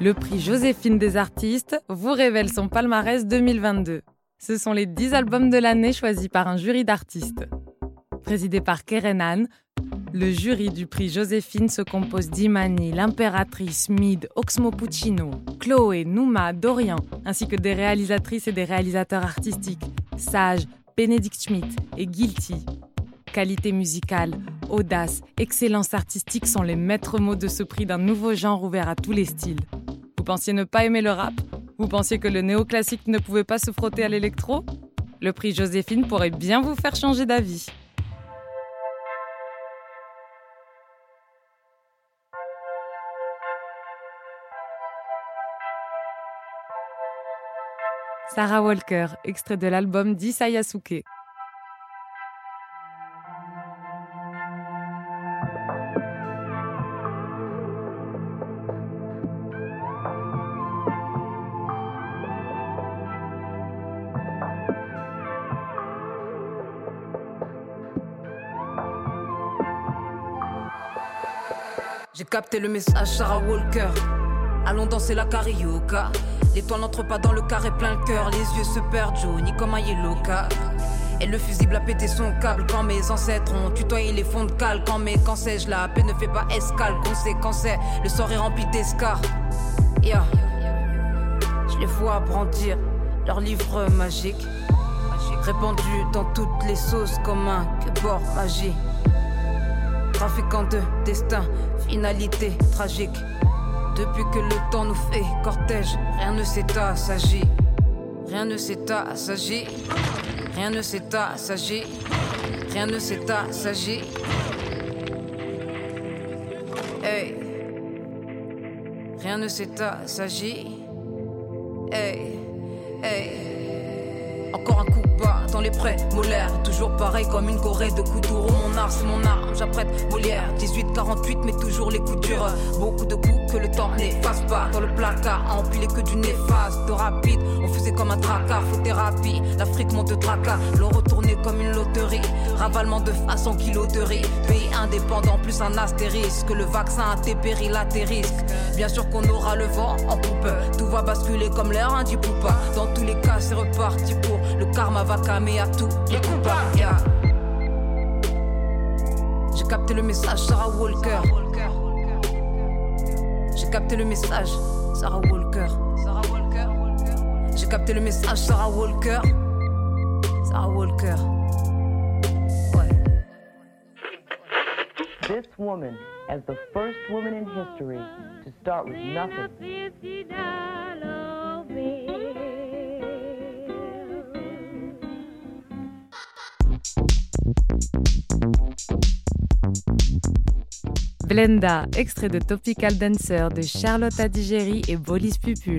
Le prix Joséphine des artistes vous révèle son palmarès 2022. Ce sont les 10 albums de l'année choisis par un jury d'artistes. Présidé par Kerenan, le jury du prix Joséphine se compose d'Imani, l'impératrice, Mid, Oxmo Puccino, Chloé, Nouma, Dorian, ainsi que des réalisatrices et des réalisateurs artistiques, Sage, Benedict Schmidt et Guilty. Qualité musicale, audace, excellence artistique sont les maîtres mots de ce prix d'un nouveau genre ouvert à tous les styles. Vous pensiez ne pas aimer le rap? Vous pensiez que le néoclassique ne pouvait pas se frotter à l'électro? Le prix Joséphine pourrait bien vous faire changer d'avis. Sarah Walker, extrait de l'album d'Isayasuke. J'ai capté le message Sarah Walker. Allons danser la carioca. L'étoile n'entre pas dans le carré plein le cœur. Les yeux se perdent Johnny comme un yellow. Et le fusible a pété son câble quand mes ancêtres ont tutoyé les fonds de cale. Quand mes quand sais-je la paix ne fait pas escale. Conséquence le sort est rempli d'escar. Yeah. Je les vois brandir leur livre magique. Répandu dans toutes les sauces comme un bord magique. Trafiquant de destin, finalité tragique. Depuis que le temps nous fait cortège, rien ne s'est assagi. Rien ne s'est assagi. Rien ne s'est assagi. Rien ne s'est assagi. Hey. Rien ne s'est assagi. Hey. Hey. Encore un coup dans les prêts molaires. Toujours pareil comme une corée de coups Mon art, c'est mon arme, j'apprête Molière. 18-48, mais toujours les coutures. Beaucoup de coups que le temps n'efface pas. Dans le placard, à que du néfaste. De rapide, on faisait comme un tracas. Faut thérapie, l'Afrique monte de tracas. L'on retournait comme une loterie. Ravalement de façon kilo de riz. Pays indépendant, plus un astérisque. Le vaccin a à tes risques. Bien sûr qu'on aura le vent en poupe. Tout va basculer comme l'air, hein, du poupa. Dans tous les cas, c'est reparti pour le karma va calmer à tout les coupables. Yeah. J'ai capté le message, Sarah Walker. J'ai capté le message, Sarah Walker. J'ai capté le message, Sarah Walker. Sarah Walker. This woman, as the first woman in history to start with nothing. Blenda, extrait de Topical Dancer de Charlotte Adigéry et Bolis Pupul.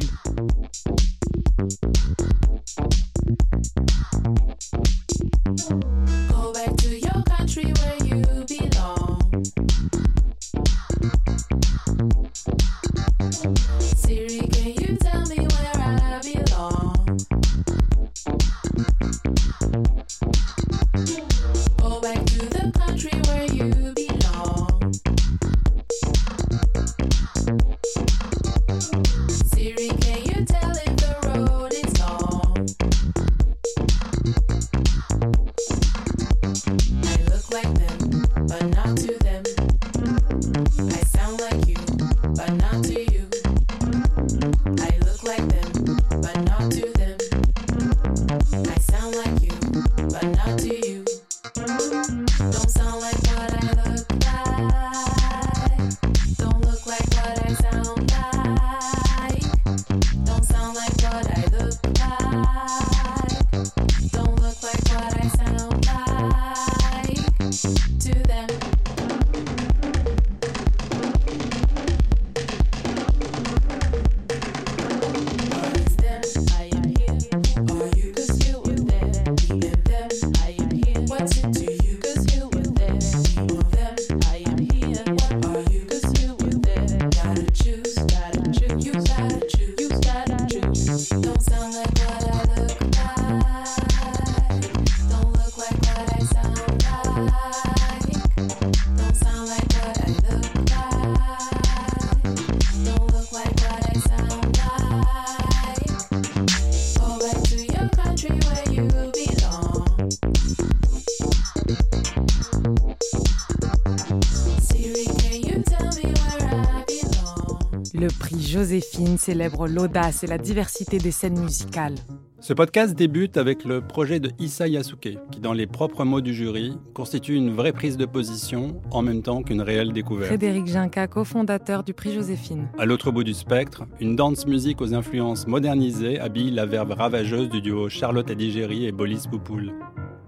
Joséphine célèbre l'audace et la diversité des scènes musicales. Ce podcast débute avec le projet de Issa Yasuke, qui, dans les propres mots du jury, constitue une vraie prise de position en même temps qu'une réelle découverte. Frédéric Ginca, cofondateur du prix Joséphine. À l'autre bout du spectre, une danse musique aux influences modernisées habille la verve ravageuse du duo Charlotte Adigéry et Bolis Poupoul.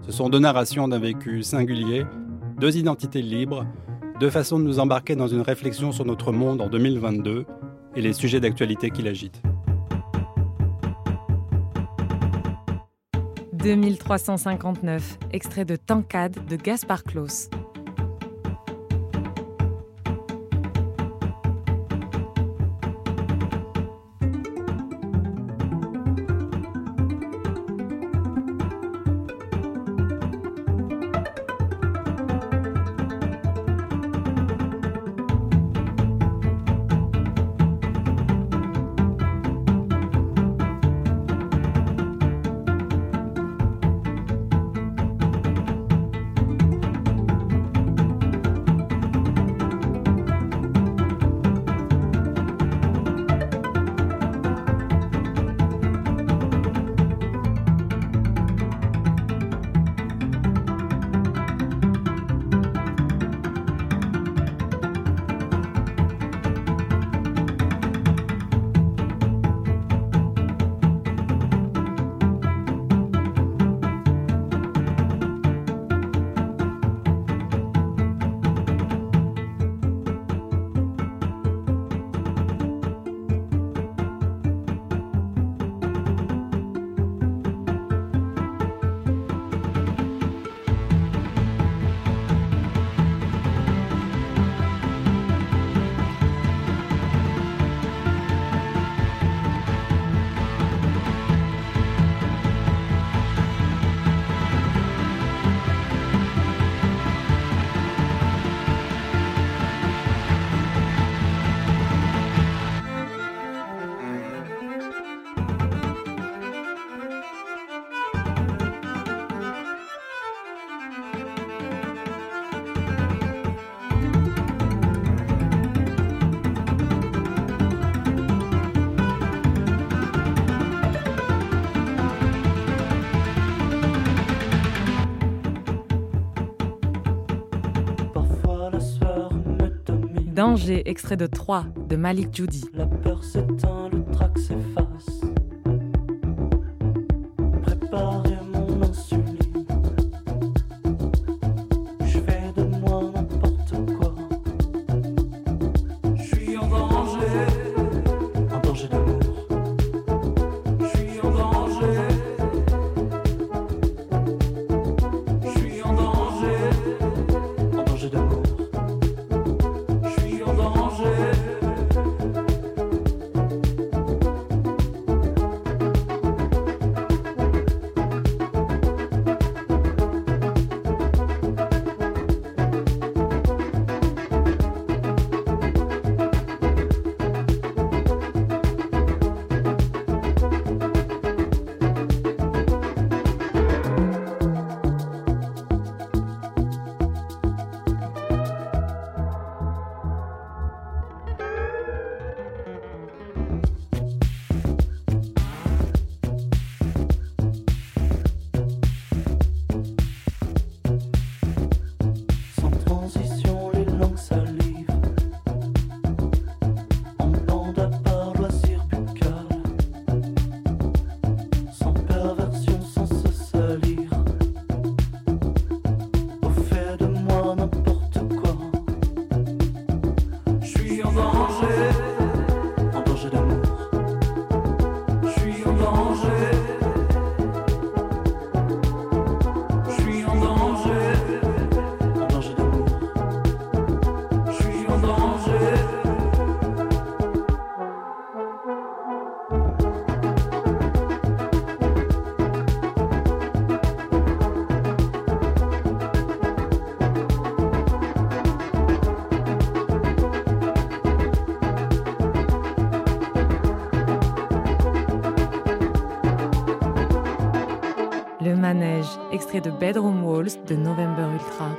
Ce sont deux narrations d'un vécu singulier, deux identités libres, deux façons de nous embarquer dans une réflexion sur notre monde en 2022 et les sujets d'actualité qui l'agitent. 2359, extrait de Tancade de Gaspard Claus. Danger, extrait de 3 de Malik Judy. La peur s'éteint, le trac s'efface. Extrait de Bedroom Walls de November Ultra.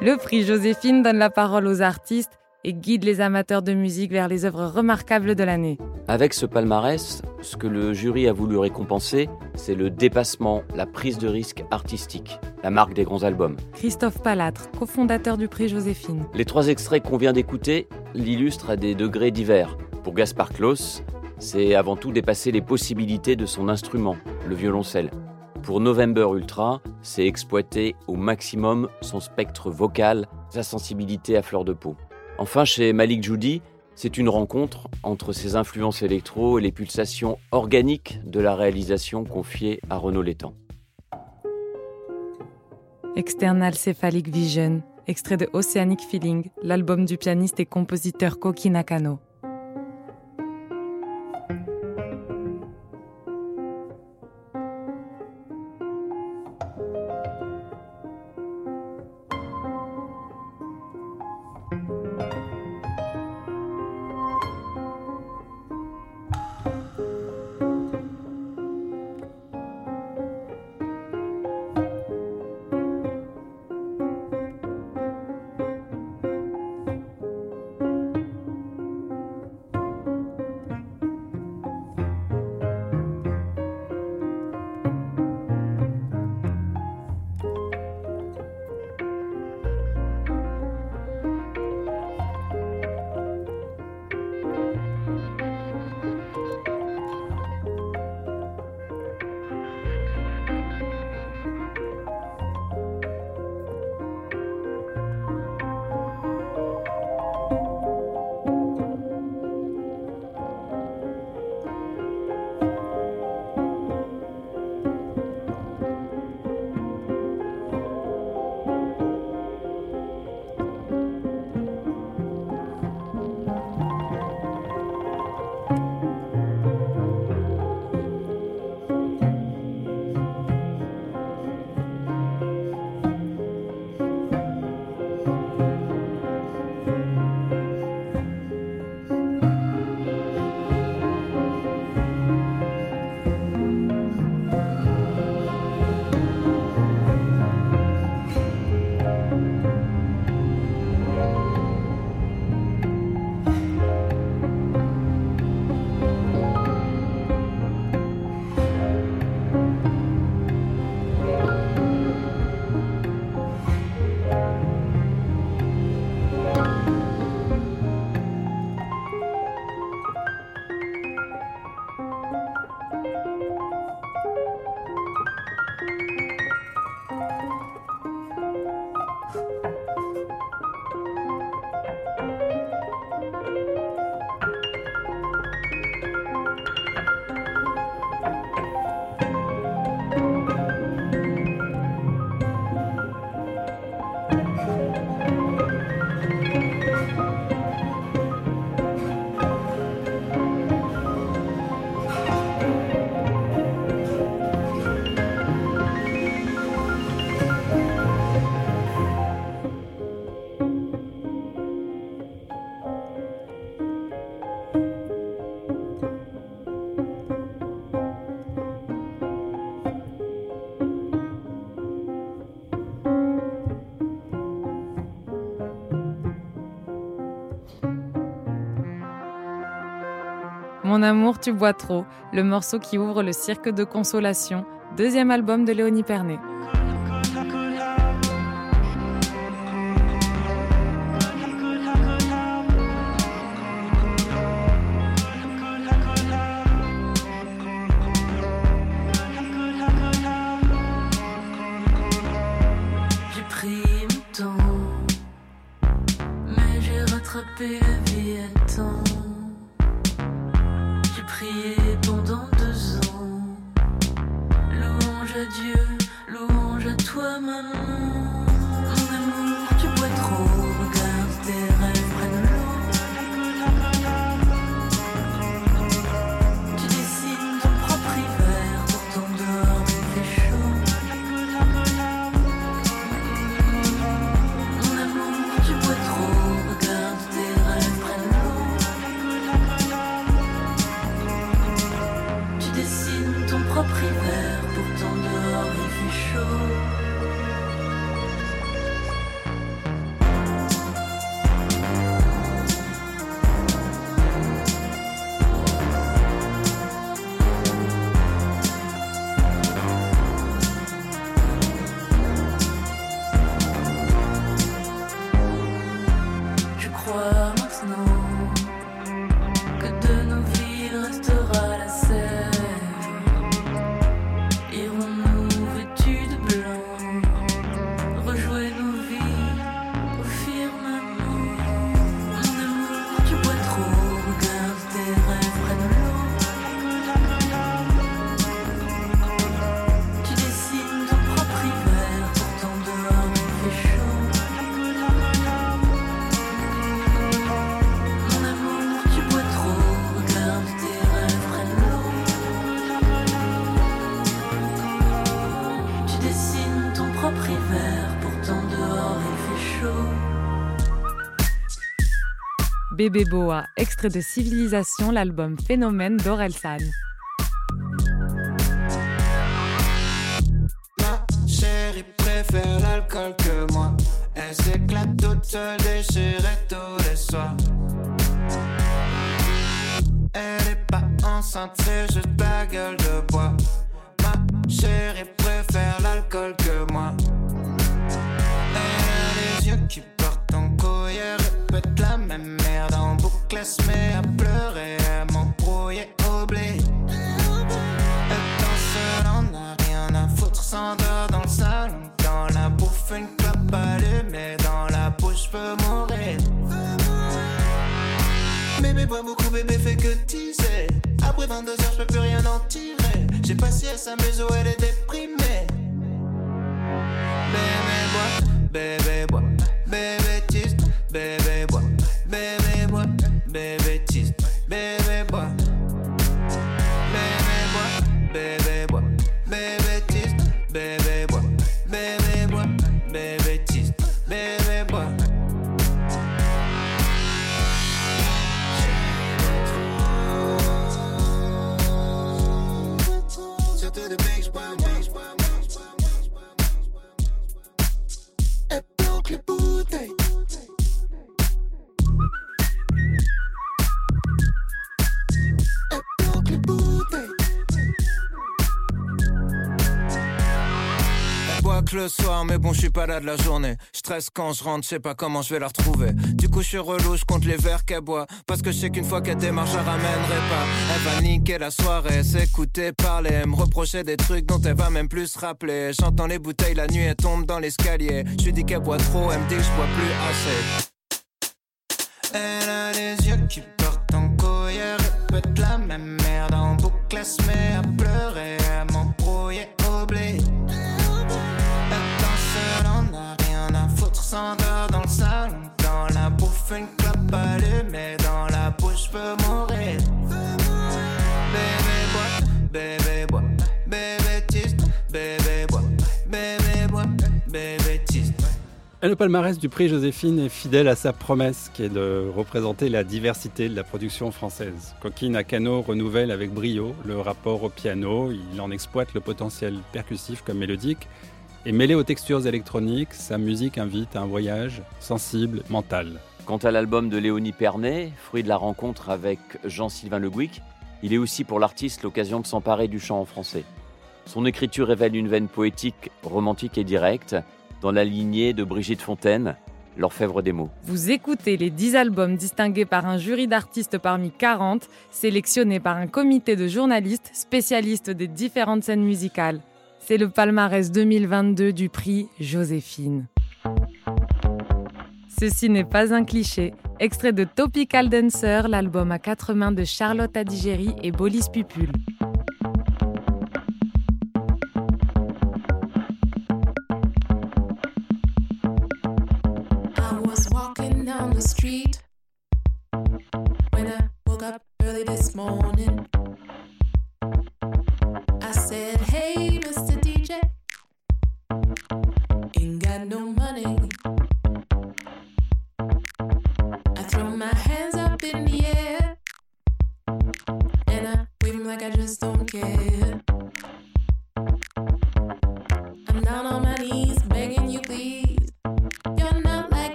Le prix Joséphine donne la parole aux artistes et guide les amateurs de musique vers les œuvres remarquables de l'année. Avec ce palmarès, ce que le jury a voulu récompenser, c'est le dépassement, la prise de risque artistique, la marque des grands albums. Christophe Palatre, cofondateur du prix Joséphine. Les trois extraits qu'on vient d'écouter l'illustrent à des degrés divers. Pour Gaspard Klaus, c'est avant tout dépasser les possibilités de son instrument, le violoncelle. Pour November Ultra, c'est exploiter au maximum son spectre vocal, sa sensibilité à fleur de peau. Enfin, chez Malik Judy, c'est une rencontre entre ses influences électro et les pulsations organiques de la réalisation confiée à Renaud Létang. External Cephalic Vision, extrait de Oceanic Feeling, l'album du pianiste et compositeur Koki Nakano. Mon amour, tu bois trop, le morceau qui ouvre le cirque de consolation, deuxième album de Léonie Pernet. Bébé Boa, extrait de Civilisation, l'album Phénomène d'Orelsan. Ma chérie préfère l'alcool que moi. Elle s'éclate toute seule, déchirée tous les soirs. Elle est pas enceinte, c'est juste la gueule de bois. Ma chérie préfère l'alcool en boucle, elle se met à pleurer, elle m'embrouille au blé. Danse, elle en a rien à foutre, s'endort dans le salon, dans la bouffe, une clope allumée, dans la bouche, peut mourir. Bébé boit beaucoup, bébé fait que teaser. Après 22 heures, je peux plus rien en tirer. J'ai pas si elle s'amuse ou elle est déprimée. Bébé boit, bébé boit, bébé le soir, mais bon, je suis pas là de la journée. Je stresse quand je rentre, je sais pas comment je vais la retrouver. Du coup, je suis relou, je les verres qu'elle boit. Parce que je sais qu'une fois qu'elle démarre, je ramènerai pas. Elle va niquer la soirée, s'écouter parler, me reprocher des trucs dont elle va même plus se rappeler. J'entends les bouteilles la nuit, elle tombe dans l'escalier. Je lui dis qu'elle boit trop, elle me dit que je bois plus assez. Elle a les yeux qui partent en couille, elle répète la même merde en boucle, elle se met à pleurer, elle m'embrouille au blé. Foutre, s'endort dans le salon, dans la bouffe, une clope allumée, dans la bouche, peut mourir. Bébé boit, bébé boit, bébé tease, bébé boit, bébé boit, bébé tease. Et le palmarès du prix Joséphine est fidèle à sa promesse qui est de représenter la diversité de la production française. Coquine à Cano renouvelle avec brio le rapport au piano, il en exploite le potentiel percussif comme mélodique, et mêlé aux textures électroniques, sa musique invite à un voyage sensible, mental. Quant à l'album de Léonie Pernet, fruit de la rencontre avec Jean-Sylvain Le Gouic, il est aussi pour l'artiste l'occasion de s'emparer du chant en français. Son écriture révèle une veine poétique, romantique et directe, dans la lignée de Brigitte Fontaine, l'orfèvre des mots. Vous écoutez les 10 albums distingués par un jury d'artistes parmi 40, sélectionnés par un comité de journalistes spécialistes des différentes scènes musicales. C'est le palmarès 2022 du prix Joséphine. Ceci n'est pas un cliché. Extrait de Topical Dancer, l'album à quatre mains de Charlotte Adigéry et Bolis Pupul.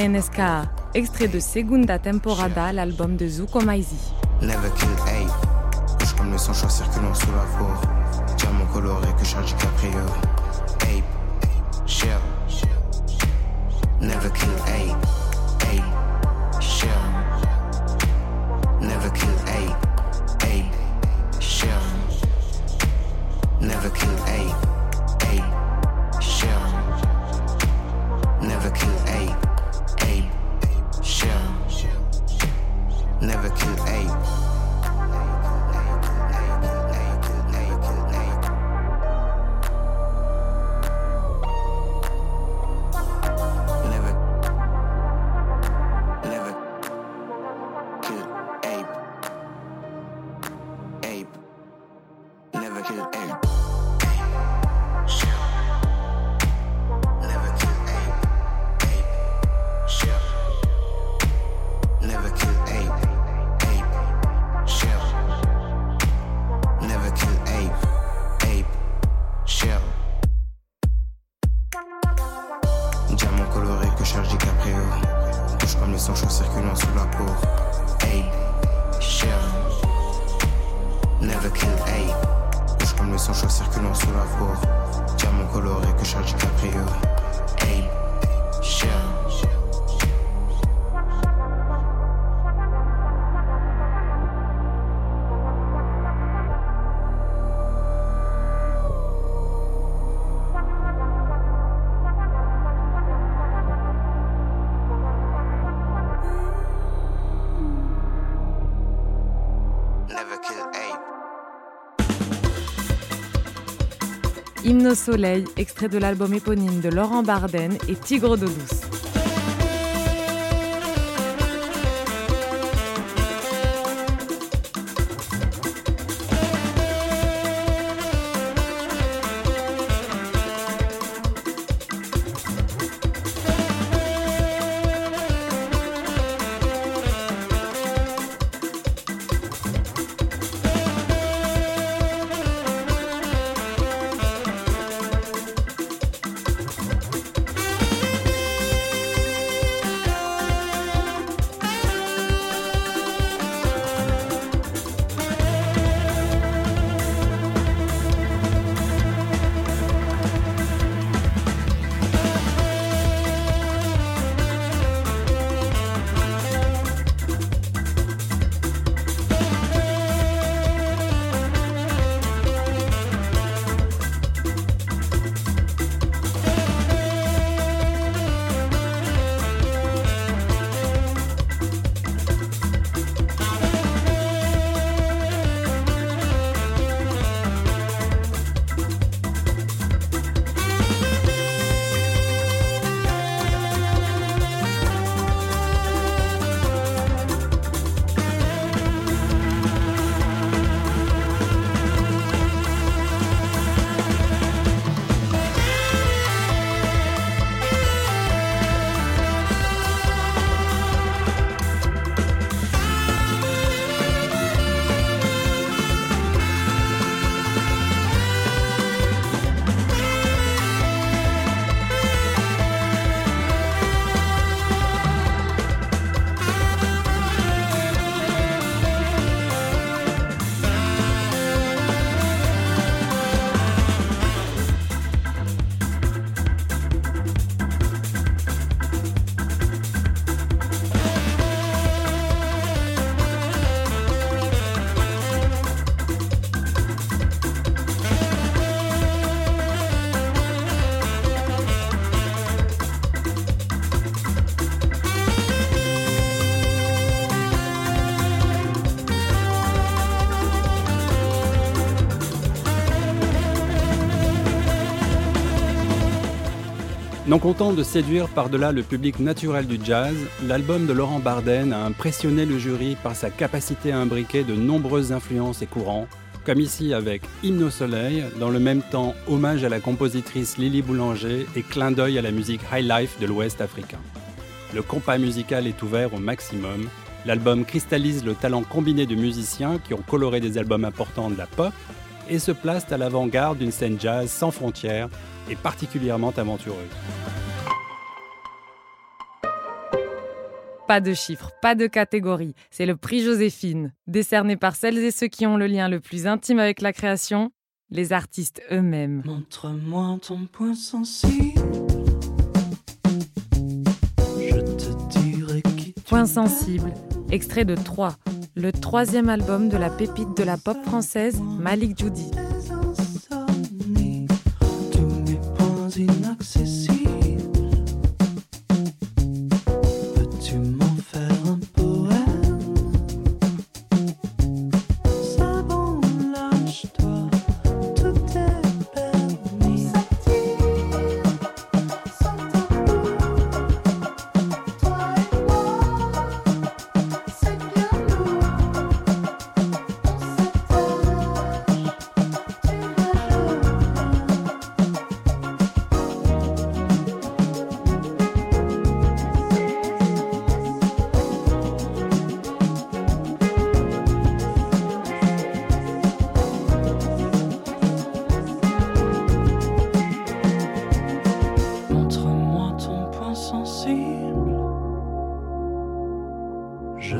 ANSK, extrait de Segunda Temporada, l'album de Zuko Maizi. Never kill ape. Touche comme le sang, choix circulant sous la peau. Diamant coloré que charge DiCaprio. Ape. Shell. Never kill ape. Ape. Shell. Never kill ape. Ape. Shell. Never kill ape. Never kill ape. Never circulant sous la peau. Diamant coloré que charge DiCaprio. Soleil, extrait de l'album éponyme de Laurent Barden et Tigre d'eau douce. Non content de séduire par-delà le public naturel du jazz, l'album de Laurent Barden a impressionné le jury par sa capacité à imbriquer de nombreuses influences et courants, comme ici avec Hymne au soleil, dans le même temps hommage à la compositrice Lily Boulanger et clin d'œil à la musique high life de l'Ouest africain. Le compas musical est ouvert au maximum. L'album cristallise le talent combiné de musiciens qui ont coloré des albums importants de la pop et se place à l'avant-garde d'une scène jazz sans frontières et particulièrement aventureuse. Pas de chiffres, pas de catégorie. C'est le prix Joséphine, décerné par celles et ceux qui ont le lien le plus intime avec la création, les artistes eux-mêmes. Montre-moi ton point sensible. Je te dirai qui tu Point sensible, extrait de 3, le troisième album de la pépite de la pop française Malik Judy. synapses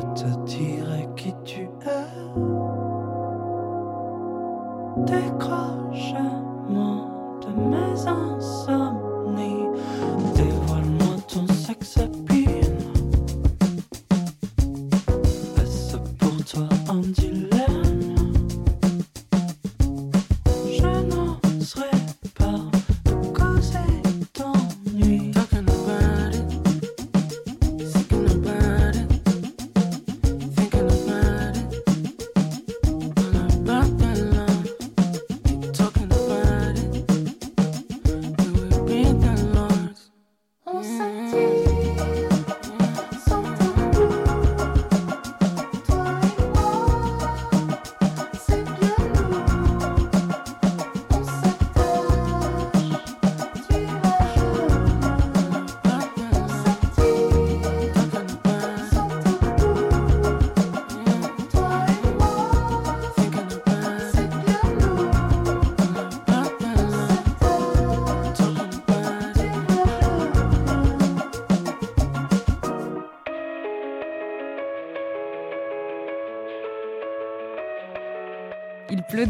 Je te dirai qui tu es. Décroche-moi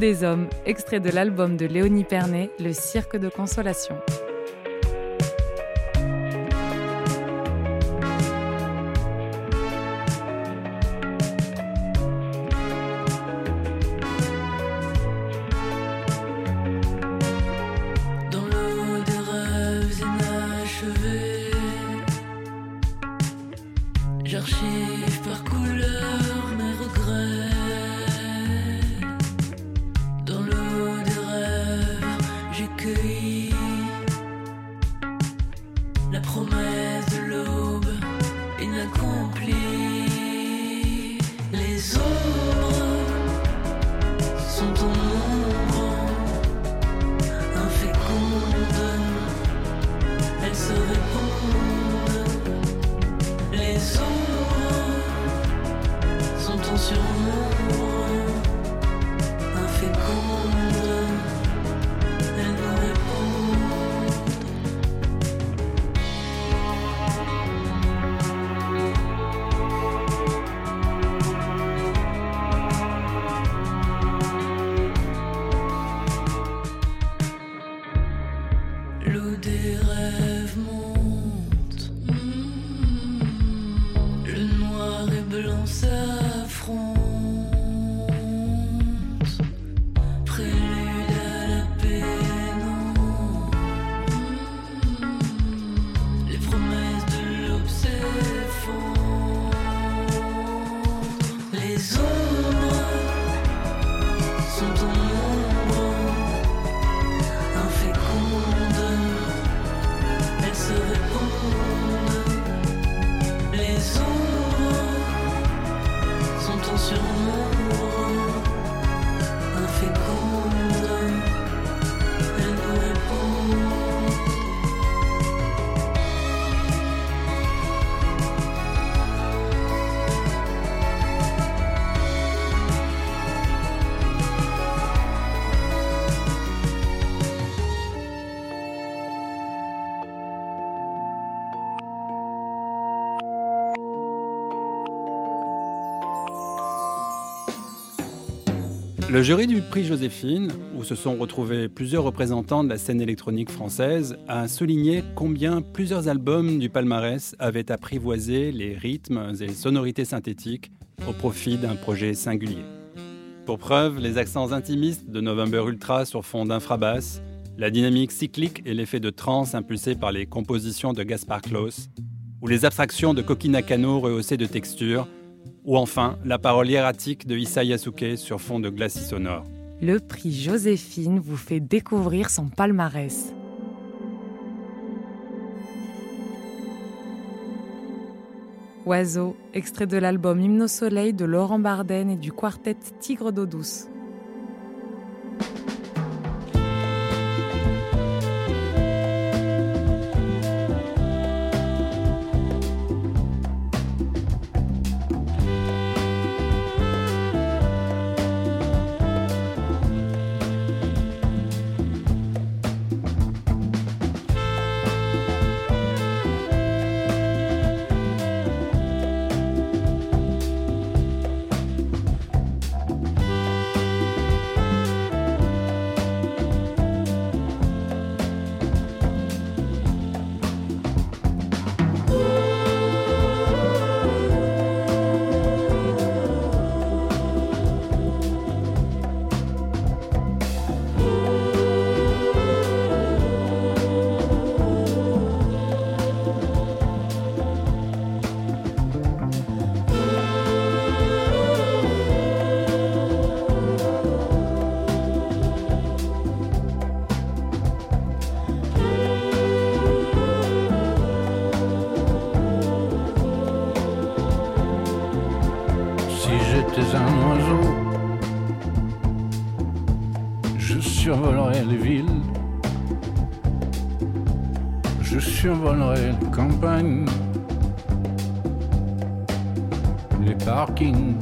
des hommes, extrait de l'album de Léonie Pernet, Le cirque de consolation. Le jury du prix Joséphine, où se sont retrouvés plusieurs représentants de la scène électronique française, a souligné combien plusieurs albums du palmarès avaient apprivoisé les rythmes et sonorités synthétiques au profit d'un projet singulier. Pour preuve, les accents intimistes de November Ultra sur fond d'infrabasse, la dynamique cyclique et l'effet de trance impulsé par les compositions de Gaspard Klaus, ou les abstractions de Koki Nakano rehaussées de texture, ou enfin la parole hiératique de Issa Yasuke sur fond de glacis sonore. Le prix Joséphine vous fait découvrir son palmarès. Oiseau, extrait de l'album Hymne au soleil de Laurent Barden et du quartet Tigre d'eau douce. Campagnes, les parkings,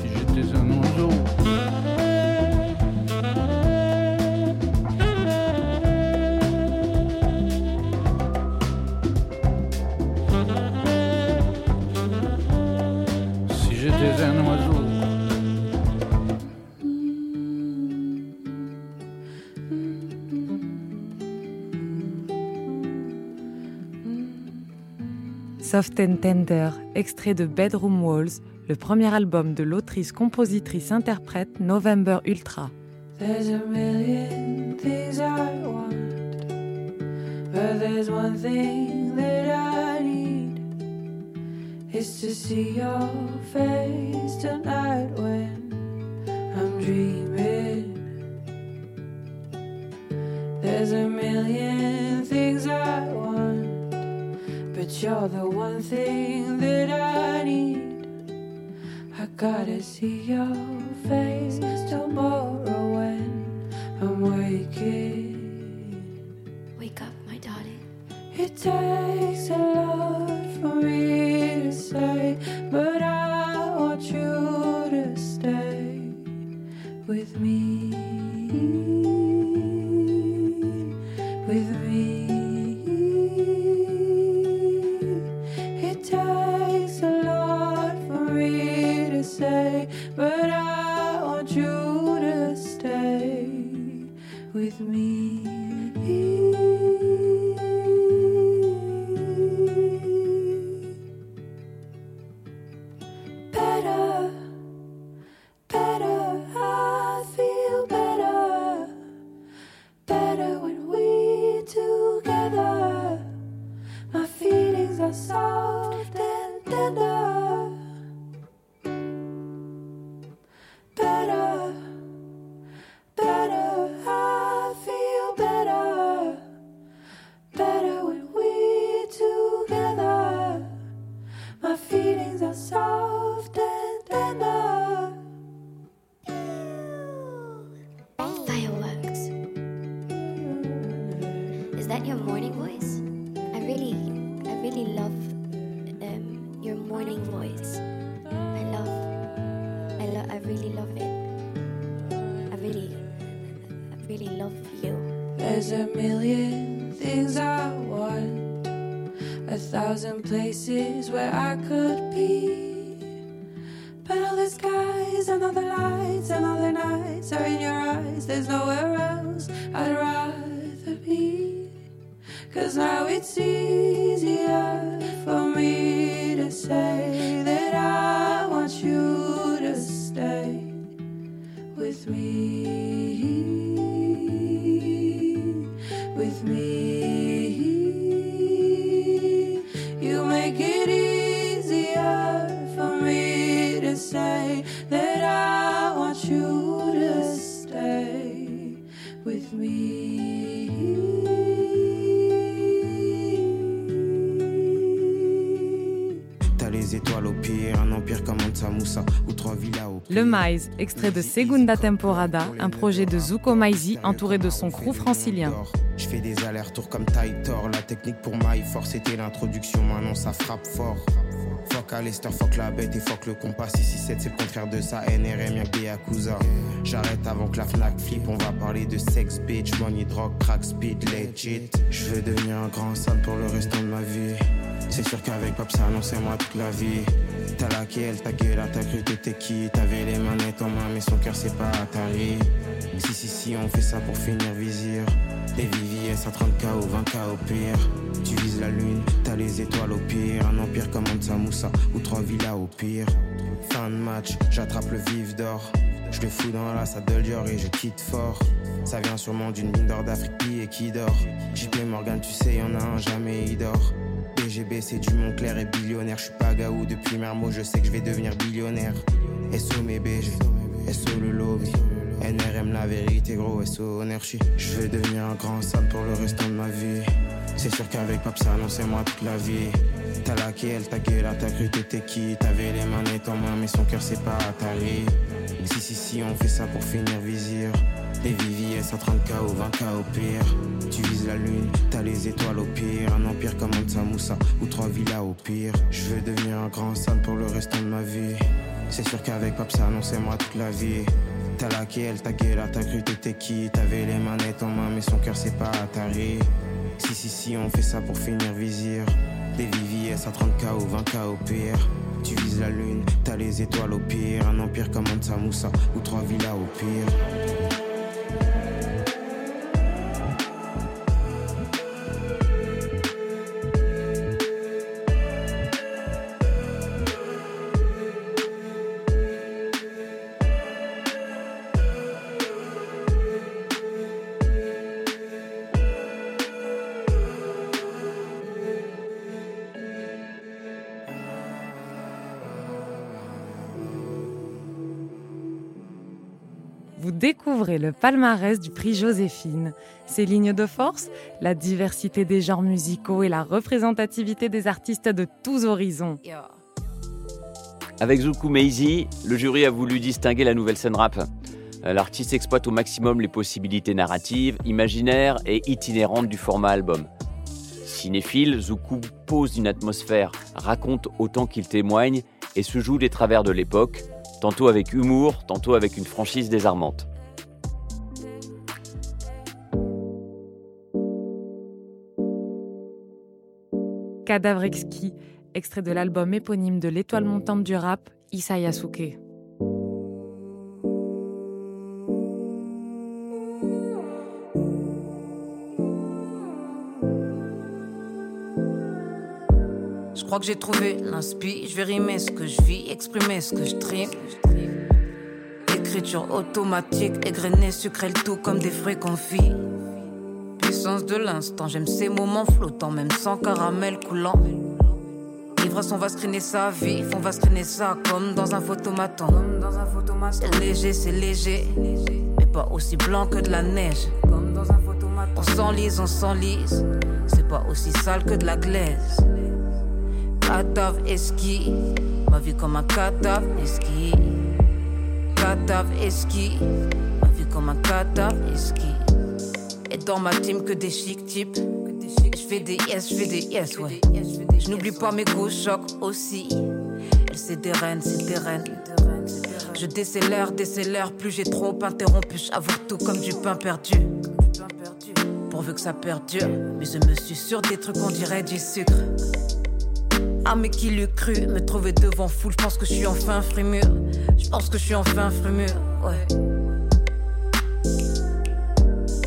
si j'étais un oiseau. Si j'étais un oiseau, Soft and Tender, extrait de Bedroom Walls, le premier album de l'autrice-compositrice-interprète November Ultra. There's a million things I want, but there's one thing that I need. It's to see your face tonight when I'm dreaming. There's a million things I want, but you're the one thing that I need. Gotta see your face tomorrow when I'm waking. Wake up, my darling. It takes a lot for me to say, but I want you to stay with me. Me. Le Maïs, extrait de Segunda Temporada, un projet de Zuko Maizi entouré de son crew francilien. Je fais des allers-retours comme Titor. La technique pour My Force c'était l'introduction, maintenant ça frappe fort. Fuck Alistair, fuck la bête et fuck le compas. 667, c'est le contraire de ça. NRM, y'a que Yakuza. J'arrête avant que la Fnac flip. On va parler de sex, bitch, money, drogue, crack, speed, legit. Je veux devenir un grand sale pour le restant de ma vie. C'est sûr qu'avec Pop, ça annonçait moi toute la vie. T'as laqué, elle ta gueule, t'as cru que t'es qui T'avais les manettes en main, mais son cœur c'est pas Atari. Si, si, si, on fait ça pour finir vizir. Les VVS à 30k ou 20k au pire. Tu vises la lune, t'as les étoiles au pire. Un empire comme Mansa Moussa ou trois villas au pire. Fin de match, j'attrape le vif d'or. Je le fous dans la salle Dior et je quitte fort. Ça vient sûrement d'une mine d'or d'Afrique qui et qui dort. JP Morgan, tu sais, y'en a un, jamais il dort. BGB, c'est du Montclair et billionnaire. Je suis pas gaou depuis Mermo, je sais que je vais devenir billionnaire. SO mes BG, SO le lobby. NRM la vérité gros, SO Energy. Je veux devenir un grand sale pour le restant de ma vie. C'est sûr qu'avec Pop ça annonçait moi toute la vie. T'as laqué, elle ta gueule, t'as cru t'étais qui? T'avais les manettes en main, mais son cœur c'est pas Atari. Si, si, si, on fait ça pour finir vizir. Les VVS à 30k ou 20k au pire. Tu vises la lune, t'as les étoiles au pire. Un empire comme Mansa Moussa ou trois villas au pire. Je veux devenir un grand sale pour le restant de ma vie. C'est sûr qu'avec ça annonçait moi toute la vie. T'as laqué, elle ta gueule, t'as cru que t'étais qui? T'avais les manettes en main, mais son cœur c'est pas Atari. Si, si, si, on fait ça pour finir vizir. Des VVS à 30k ou 20k au pire. Tu vises la lune, t'as les étoiles au pire. Un empire comme Mansa Moussa ou trois villas au pire. Découvrez le palmarès du prix Joséphine. Ses lignes de force, la diversité des genres musicaux et la représentativité des artistes de tous horizons. Avec Zuku Meizi, le jury a voulu distinguer la nouvelle scène rap. Euh, L'artiste exploite au maximum les possibilités narratives, imaginaires et itinérantes du format album. Cinéphile, Zuku pose une atmosphère, raconte autant qu'il témoigne et se joue des travers de l'époque, tantôt avec humour, tantôt avec une franchise désarmante. Cadavre exquis, extrait de l'album éponyme de l'étoile montante du rap, Isayasuke. Crois que j'ai trouvé l'inspi. Je vais rimer ce que je vis, exprimer ce que je trime. Écriture automatique, égrenée, sucré le tout comme des fruits confits. Puissance de l'instant, j'aime ces moments flottants, même sans caramel coulant. L'ivresse, on va screener sa vie, on va screener ça comme dans un photomaton. C'est léger, c'est léger, mais pas aussi blanc que de la neige. On s'enlise, on s'enlise, c'est pas aussi sale que de la glaise. Cadavre esqui, ma vie comme un cadavre esqui. Cadavre esqui, ma vie comme un cadavre esqui. Et dans ma team que des chic types. Je fais des yes, je fais des yes, ouais. Je n'oublie pas mes go chocs aussi. Elle c'est des reines, c'est des reines. Je décélère, décélère, plus j'ai trop interrompu, j'avoue tout comme du pain perdu. Pourvu que ça perdure, mais je me suis sur des trucs on dirait du sucre. Ah mais qui l'eût cru Me trouver devant foule, je pense que je suis enfin frémur Je pense que je suis enfin frémur, ouais.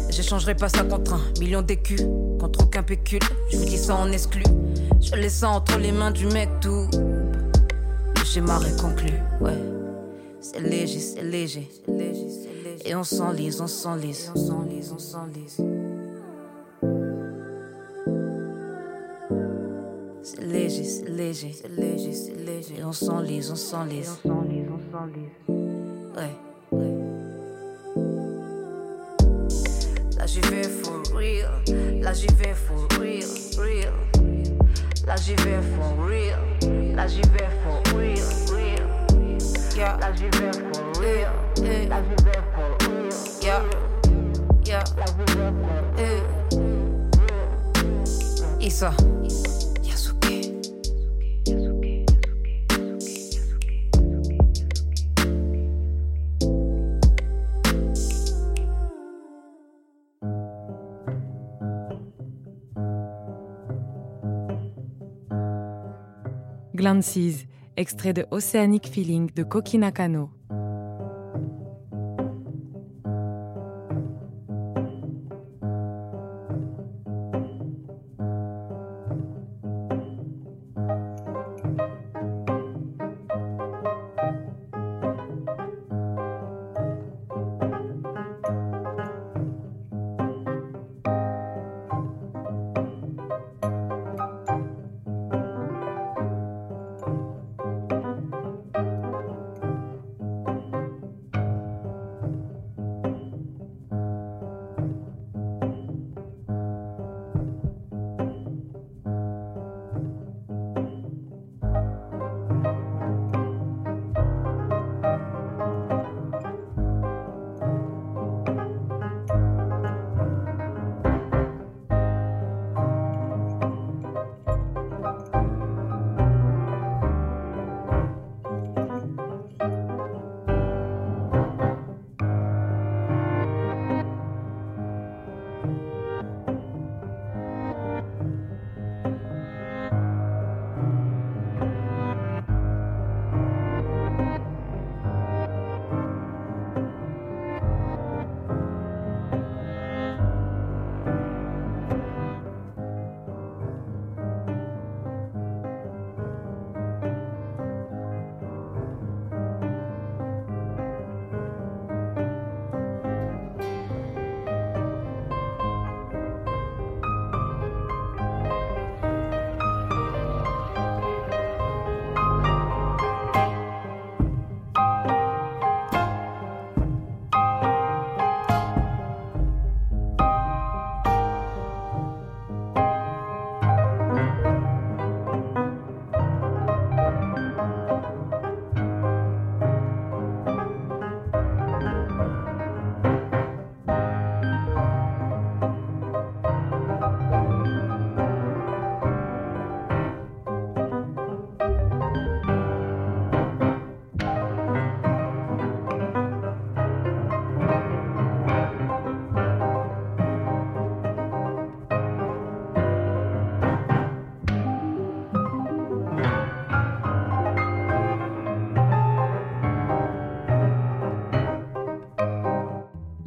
J'échangerai pas ça contre un million d'écus Contre aucun pécule, je vous dis ça en exclu. Je laisse ça entre les mains du mec tout. Le schéma est conclu, ouais. C'est léger, c'est léger. Et on s'enlise, on s'enlise On s'enlise, on s'enlise C'est léger, c'est léger, c'est léger, c'est léger. Et on s'enlise, on s'enlise. On s'enlise, on s'enlise. Ouais, ouais. Là j'y vais for real. Là j'y vais for real, real. Là j'y vais for real. Là j'y vais for real, real. Yeah. Là j'y vais for real. Là j'y vais for real. Yeah. Yeah. Là j'y vais for real. Issa. Glances, extrait de Oceanic Feeling de Koki Nakano.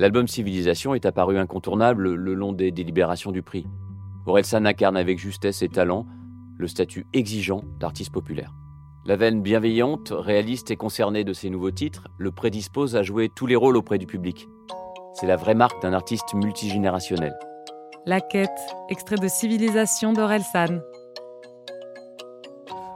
L'album Civilisation est apparu incontournable le long des délibérations du prix. Orelsan incarne avec justesse et talent le statut exigeant d'artiste populaire. La veine bienveillante, réaliste et concernée de ses nouveaux titres le prédispose à jouer tous les rôles auprès du public. C'est la vraie marque d'un artiste multigénérationnel. La quête, extrait de Civilisation d'Orelsan.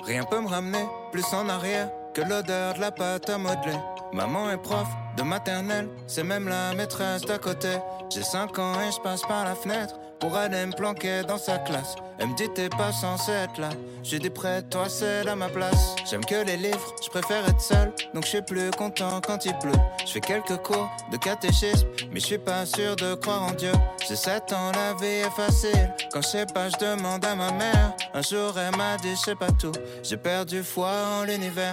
Rien peut me ramener plus en arrière que l'odeur de la pâte à modeler. Maman est prof de maternelle, c'est même la maîtresse d'à côté. J'ai 5 ans et je passe par la fenêtre pour aller me planquer dans sa classe. Elle me dit t'es pas censé être là. J'ai dit près de toi c'est à ma place. J'aime que les livres, je préfère être seul, donc je suis plus content quand il pleut. Je fais quelques cours de catéchisme, mais je suis pas sûr de croire en Dieu. J'ai 7 ans, la vie est facile. Quand je sais pas, je demande à ma mère. Un jour elle m'a dit je sais pas tout. J'ai perdu foi en l'univers.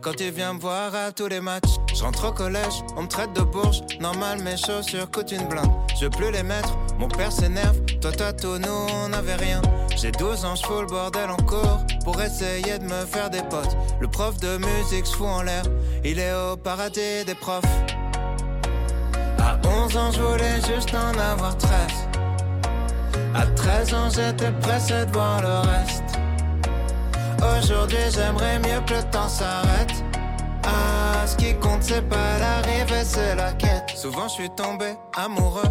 Quand il vient me voir à tous les matchs, je rentre au collège, on me traite de bourge. Normal, mes chaussures coûtent une blinde. Je veux les mettre, mon père s'énerve. Toi, toi, tout, nous, on n'avait rien. J'ai 12 ans, je fous le bordel en cours pour essayer de me faire des potes. Le prof de musique se fout en l'air, il est au paradis des profs. À 11 ans, je voulais juste en avoir 13. À 13 ans, j'étais pressé de voir le reste. Aujourd'hui, j'aimerais mieux que le temps s'arrête. Ah, ce qui compte, c'est pas l'arrivée, c'est la quête. Souvent, je suis tombé amoureux,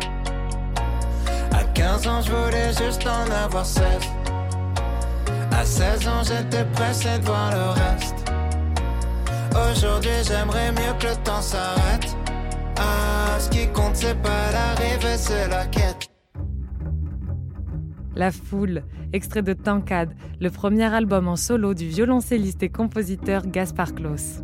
À 15 ans, je voulais juste en avoir 16. À 16 ans, j'étais pressé de voir le reste. Aujourd'hui, j'aimerais mieux que le temps s'arrête. Ah, ce qui compte, c'est pas l'arrivée, c'est la quête. La Foule, extrait de Tancade, le premier album en solo du violoncelliste et compositeur Gaspard Klaus.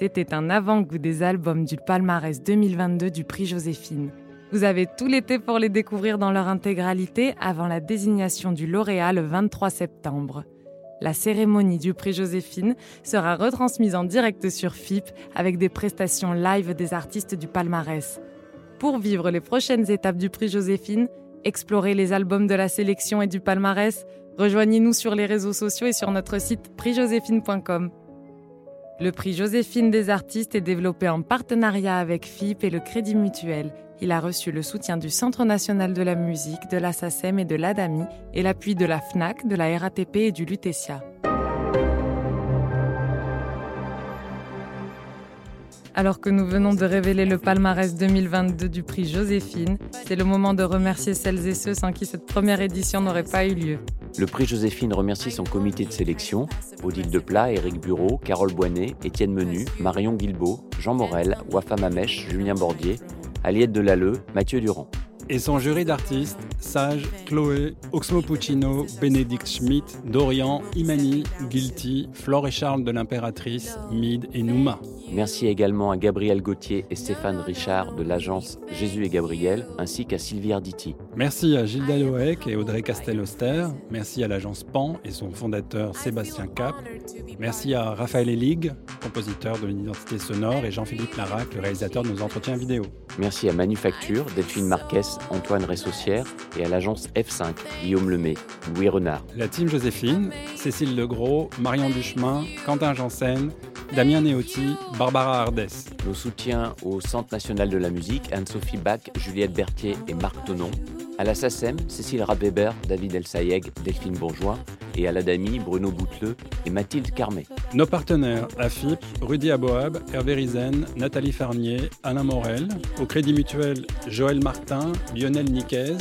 C'était un avant-goût des albums du palmarès 2022 du prix Joséphine. Vous avez tout l'été pour les découvrir dans leur intégralité avant la désignation du lauréat le 23 septembre. La cérémonie du prix Joséphine sera retransmise en direct sur FIP avec des prestations live des artistes du palmarès. Pour vivre les prochaines étapes du prix Joséphine, explorer les albums de la sélection et du palmarès, rejoignez-nous sur les réseaux sociaux et sur notre site prixjoséphine.com. Le prix Joséphine des artistes est développé en partenariat avec FIP et le Crédit Mutuel. Il a reçu le soutien du Centre national de la musique, de la SACEM et de l'ADAMI et l'appui de la FNAC, de la RATP et du Lutetia. Alors que nous venons de révéler le palmarès 2022 du prix Joséphine, c'est le moment de remercier celles et ceux sans qui cette première édition n'aurait pas eu lieu. Le prix Joséphine remercie son comité de sélection, Odile Deplat, Éric Bureau, Carole Boinet, Étienne Menu, Marion Guilbeault, Jean Morel, Wafa Mamèche, Julien Bordier, Aliette Delalleux, Mathieu Durand. Et son jury d'artistes, Sage, Chloé, Oxmo Puccino, Bénédicte Schmidt, Dorian, Imani, Guilty, Flore et Charles de l'Impératrice, Mide et Nouma. Merci également à Gabriel Gauthier et Stéphane Richard de l'agence Jésus et Gabriel, ainsi qu'à Sylvie Arditi. Merci à Gilda Loec et Audrey Castel-Oster. Merci à l'agence PAN et son fondateur Sébastien Cap. Merci à Raphaël Elig, compositeur de l'identité sonore, et Jean-Philippe Larac, le réalisateur de nos entretiens vidéo. Merci à Manufacture, Delphine Marquez, Antoine Ressaussière et à l'agence F5, Guillaume Lemay, Louis Renard. La team Joséphine, Cécile Legros, Marion Duchemin, Quentin Janssen, Damien Neotti, Barbara Ardès. Nos soutiens au Centre national de la musique, Anne-Sophie Bach, Juliette Berthier et Marc Tonon. À la SACEM, Cécile Rabeber, David Elsayeg, Delphine Bourgeois. Et à l'ADAMI, Bruno Bouteleux et Mathilde Carmet. Nos partenaires, AFIP, Rudy Aboab, Hervé Rizen, Nathalie Farnier, Alain Morel. Au Crédit Mutuel, Joël Martin, Lionel Niquez.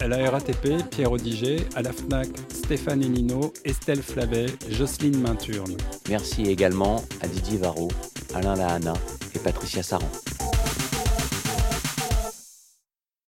À la RATP, Pierre Odiger. À la FNAC, Stéphane Enino, Estelle Flavet, Jocelyne Mainturne. Merci également à Didier Varro, Alain Lahana et Patricia Saran.